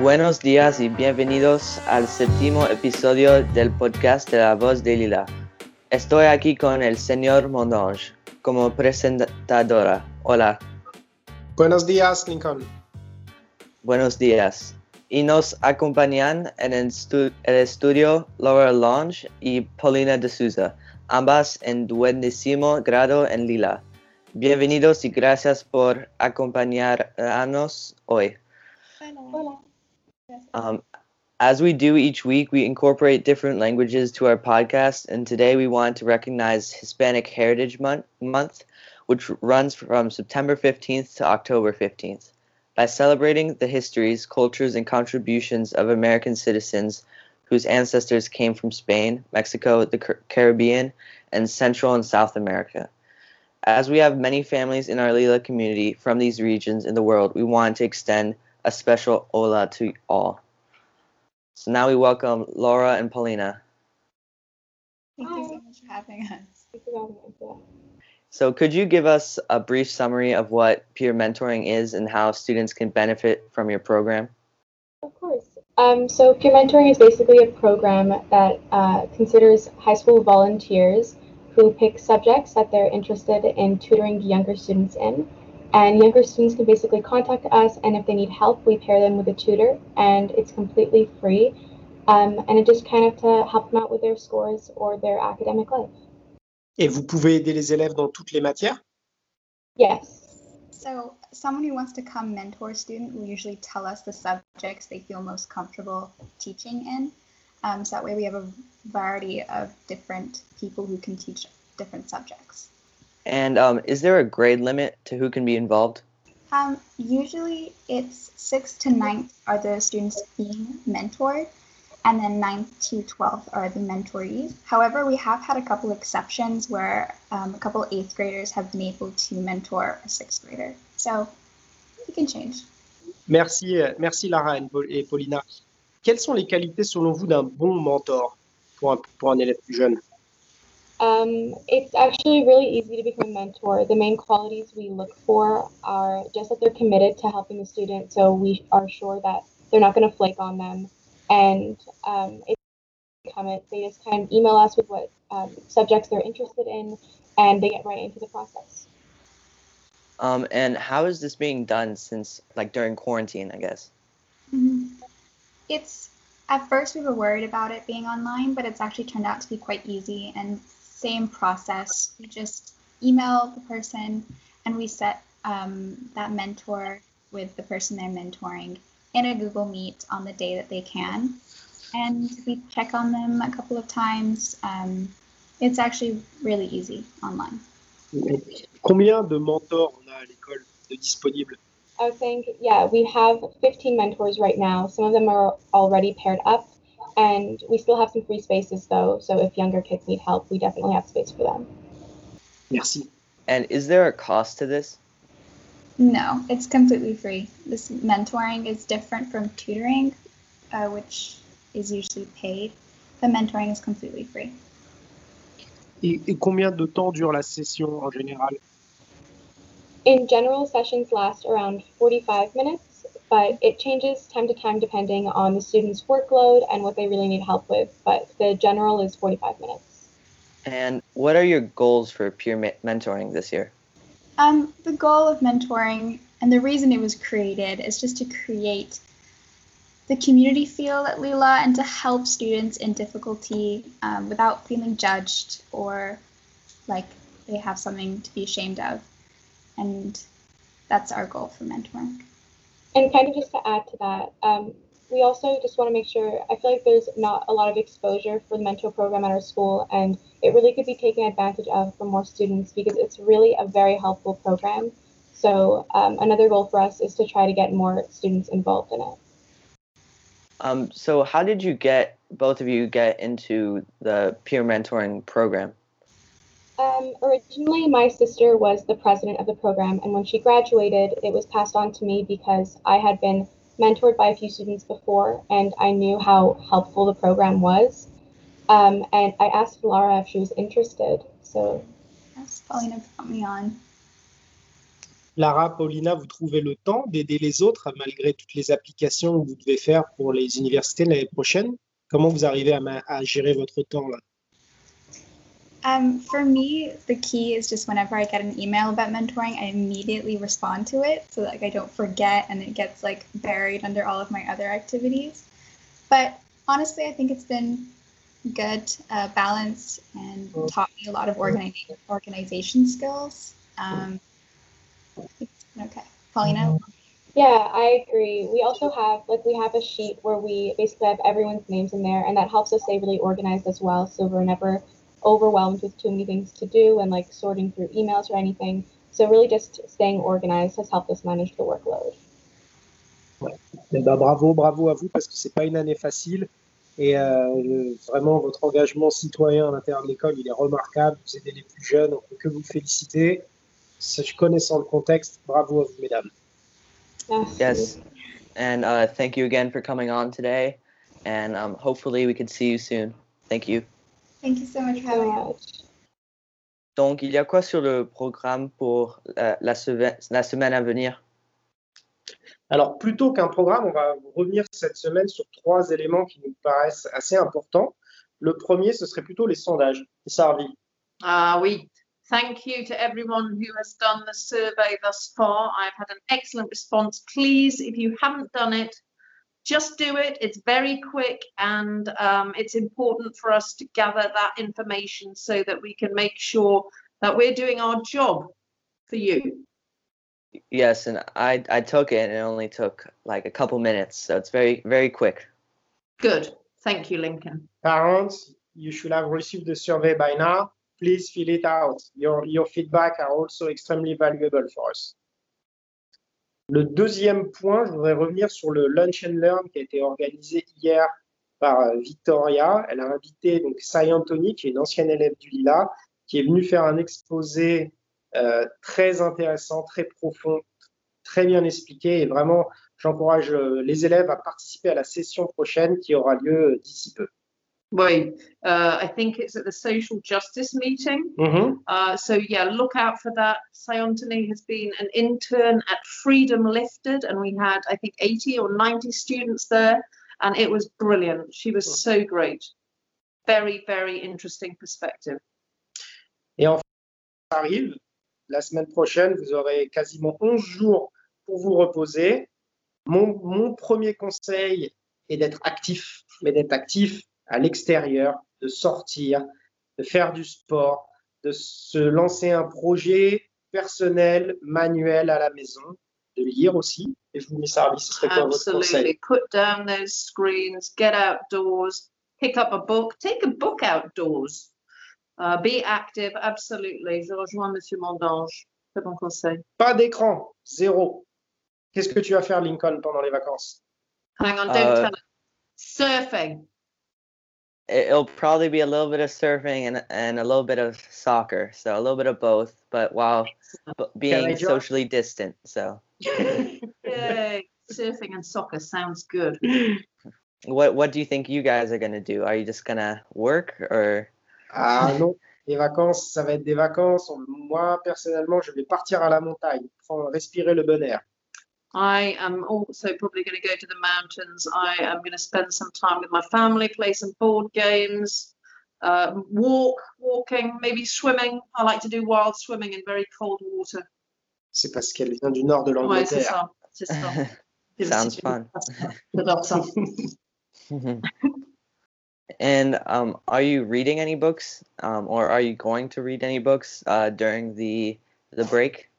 Buenos días y bienvenidos al séptimo episodio del podcast de La Voz de Lila. Estoy aquí con el señor Mondange como presentadora. Hola. Buenos días, Lincoln. Buenos días. Y nos acompañan en el, estudio Laura Lange y Paulina de Souza, ambas en duodécimo grado en Lila. Bienvenidos y gracias por acompañarnos hoy. Um, as we do each week, we incorporate different languages to our podcast, and today we want to recognize Hispanic Heritage Month, Month which runs from September 15th to October 15th. By celebrating the histories, cultures, and contributions of American citizens whose ancestors came from Spain, Mexico, the Caribbean, and Central and South America. As we have many families in our Lila community from these regions in the world, we want to extend a special hola to all. So now we welcome Laura and Paulina. Thank Hi. you so much for having us. So could you give us a brief summary of what peer mentoring is and how students can benefit from your program? Of course. Um, so peer mentoring is basically a program that uh, considers high school volunteers who pick subjects that they're interested in tutoring younger students in and younger students can basically contact us, and if they need help, we pair them with a tutor, and it's completely free. Um, and it just kind of to help them out with their scores or their academic life. Et vous pouvez aider les élèves dans toutes les matières? Yes. So, someone who wants to come mentor a student will usually tell us the subjects they feel most comfortable teaching in. Um, so that way we have a variety of different people who can teach different subjects. And um, is there a grade limit to who can be involved? Um, usually it's sixth to ninth are the students being mentored, and then ninth to 12th are the mentorees. However, we have had a couple exceptions where um, a couple eighth graders have been able to mentor a sixth grader. So it can change. Merci, merci Lara et Paulina. Quelles sont les qualités selon vous d'un bon mentor pour un, pour un élève plus jeune Um, it's actually really easy to become a mentor. The main qualities we look for are just that they're committed to helping the student, so we are sure that they're not going to flake on them. And um, if they come it, they just kind of email us with what um, subjects they're interested in, and they get right into the process. Um, and how is this being done since, like, during quarantine? I guess. Mm-hmm. It's at first we were worried about it being online, but it's actually turned out to be quite easy and same process. We just email the person and we set um, that mentor with the person they're mentoring in a Google Meet on the day that they can. And we check on them a couple of times. Um, it's actually really easy online. Combien de mentors on a à l'école de disponibles? I think, yeah, we have 15 mentors right now. Some of them are already paired up and we still have some free spaces though, so if younger kids need help, we definitely have space for them. Merci. And is there a cost to this? No, it's completely free. This mentoring is different from tutoring, uh, which is usually paid. The mentoring is completely free. Et, et combien de temps dure la session en général? In general, sessions last around 45 minutes but it changes time to time depending on the student's workload and what they really need help with. But the general is 45 minutes. And what are your goals for peer mentoring this year? Um, the goal of mentoring and the reason it was created is just to create the community feel at Lila and to help students in difficulty um, without feeling judged or like they have something to be ashamed of. And that's our goal for mentoring and kind of just to add to that, um, we also just want to make sure, I feel like there's not a lot of exposure for the mentor program at our school, and it really could be taken advantage of for more students because it's really a very helpful program. So um, another goal for us is to try to get more students involved in it. Um, so how did you get, both of you get into the peer mentoring program? Um, originally, my sister was the president of the program, and when she graduated, it was passed on to me because I had been mentored by a few students before, and I knew how helpful the program was. Um, and I asked Laura if she was interested. So, yes, Paulina put me on. Lara, Paulina, vous trouvez le temps d'aider les autres malgré toutes les applications que vous devez faire pour les universités l'année prochaine Comment vous arrivez à, à gérer votre temps là Um, for me, the key is just whenever I get an email about mentoring, I immediately respond to it so that like, I don't forget and it gets like buried under all of my other activities. But honestly, I think it's been good, uh, balanced, and taught me a lot of organi- organization skills. Um, okay, Paulina. Yeah, I agree. We also have like we have a sheet where we basically have everyone's names in there, and that helps us stay really organized as well. So we're never overwhelmed with too many things to do and like sorting through emails or anything. So really just staying organized has helped us manage the workload. Ouais. Eh ben, bravo, bravo à vous parce que c'est pas une année facile et euh, vraiment votre engagement citoyen à l'intérieur de l'école il est remarquable. Vous aidez les plus jeunes, on peut que vous féliciter. Connaissant le contexte, bravo à vous mesdames. Merci. Yes. And uh, thank you again for coming on today. And um, hopefully we can see you soon. Thank you. Thank you so much for having us. Donc, il y a quoi sur le programme pour la, semaine, la semaine à venir? Alors, plutôt qu'un programme, on va revenir cette semaine sur trois éléments qui nous paraissent assez importants. Le premier, ce serait plutôt les sondages. Sarvi. Ah oui. Thank you to everyone who has done the survey thus far. I've had an excellent response. Please, if you haven't done it, just do it. It's very quick and um, it's important for us to gather that information so that we can make sure that we're doing our job for you. Yes, and I I took it and it only took like a couple minutes, so it's very very quick. Good. Thank you, Lincoln. Parents, you should have received the survey by now. Please fill it out. Your, your feedback are also extremely valuable for us. Le deuxième point, je voudrais revenir sur le Lunch and Learn qui a été organisé hier par euh, Victoria. Elle a invité donc Sai Anthony, qui est une ancienne élève du Lila, qui est venue faire un exposé euh, très intéressant, très profond, très bien expliqué. Et vraiment, j'encourage euh, les élèves à participer à la session prochaine qui aura lieu d'ici peu. Oui, uh, I think it's at the social justice meeting. Mm-hmm. Uh, so yeah, look out for that. Sayantani has been an intern at Freedom Lifted, and we had I think 80 or 90 students there, and it was brilliant. She was so great. Very, very interesting perspective. Et enfin, arrive. La semaine prochaine, vous aurez quasiment 11 jours pour vous reposer. Mon, mon premier conseil est d'être actif, mais d'être actif à l'extérieur, de sortir, de faire du sport, de se lancer un projet personnel, manuel à la maison, de lire aussi. Et je vous mets ça, ce serait quoi votre conseil? Absolutely. Put down those screens, get outdoors, pick up a book, take a book outdoors. Uh, be active, absolutely. Je rejoins Monsieur Mondange. Très bon conseil. Pas d'écran, zéro. Qu'est-ce que tu vas faire, Lincoln, pendant les vacances? Hang on, don't Uh, tell it. Surfing. It- It'll probably be a little bit of surfing and and a little bit of soccer, so a little bit of both, but while b- being socially distant. So, Yay. Surfing and soccer sounds good. what what do you think you guys are gonna do? Are you just gonna work or? Ah non, les vacances, ça va être des vacances. Moi, personnellement, je vais partir à la montagne, pour respirer le bon air. I am also probably going to go to the mountains. I am going to spend some time with my family, play some board games, uh, walk, walking, maybe swimming. I like to do wild swimming in very cold water. C'est parce qu'elle vient du nord de Ouais, c'est l'Angleterre. ça, c'est ça. Sounds fun. J'adore ça. and um, are you reading any books, um, or are you going to read any books uh, during the the break?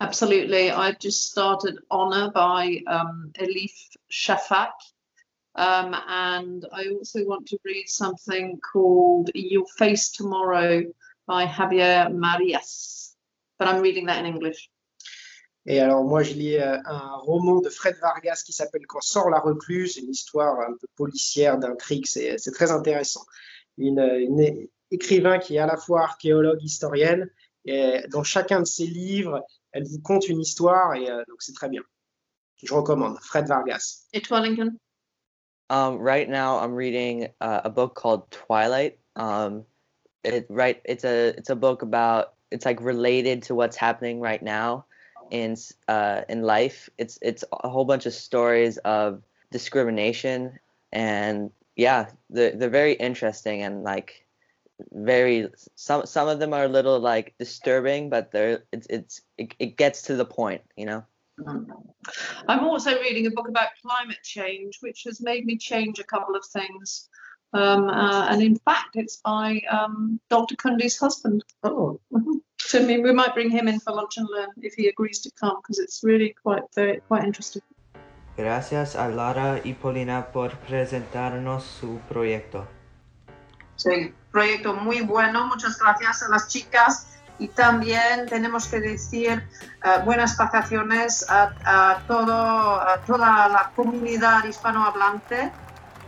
Absolutely. I've just started Honor by um, Elif Shafak. Um, and I also want to read something called You'll Face Tomorrow by Javier Marias. But I'm reading that in English. Et alors, moi, je lis euh, un roman de Fred Vargas qui s'appelle Quand sort la recluse, une histoire un peu policière, d'intrigue, c'est très intéressant. Une, une écrivain qui est à la fois archéologue, historienne, et dans chacun de ses livres, elle vous conte une histoire, et euh, donc c'est très bien. Je recommande, Fred Vargas. Et toi, Lincoln? Um, right now, I'm reading uh, a book called Twilight. Um, it right, it's a it's a book about it's like related to what's happening right now, in uh, in life. It's it's a whole bunch of stories of discrimination, and yeah, they're they're very interesting and like very some some of them are a little like disturbing, but they're it's it's it, it gets to the point, you know. I'm also reading a book about climate change, which has made me change a couple of things. Um, uh, and in fact, it's by um, Dr. Kundi's husband. Oh, So I mean, we might bring him in for lunch and learn if he agrees to come, because it's really quite very, quite interesting. Gracias a Lara y Polina por presentarnos su proyecto. Sí, proyecto muy bueno. Muchas gracias a las chicas. Y también tenemos que decir eh, buenas vacaciones a, a todo, a toda la comunidad hispanohablante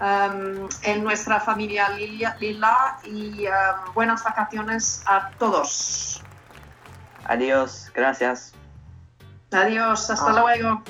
em, en nuestra familia Lila, Lila y em, buenas vacaciones a todos. Adiós, gracias. Adiós, hasta Ah. luego.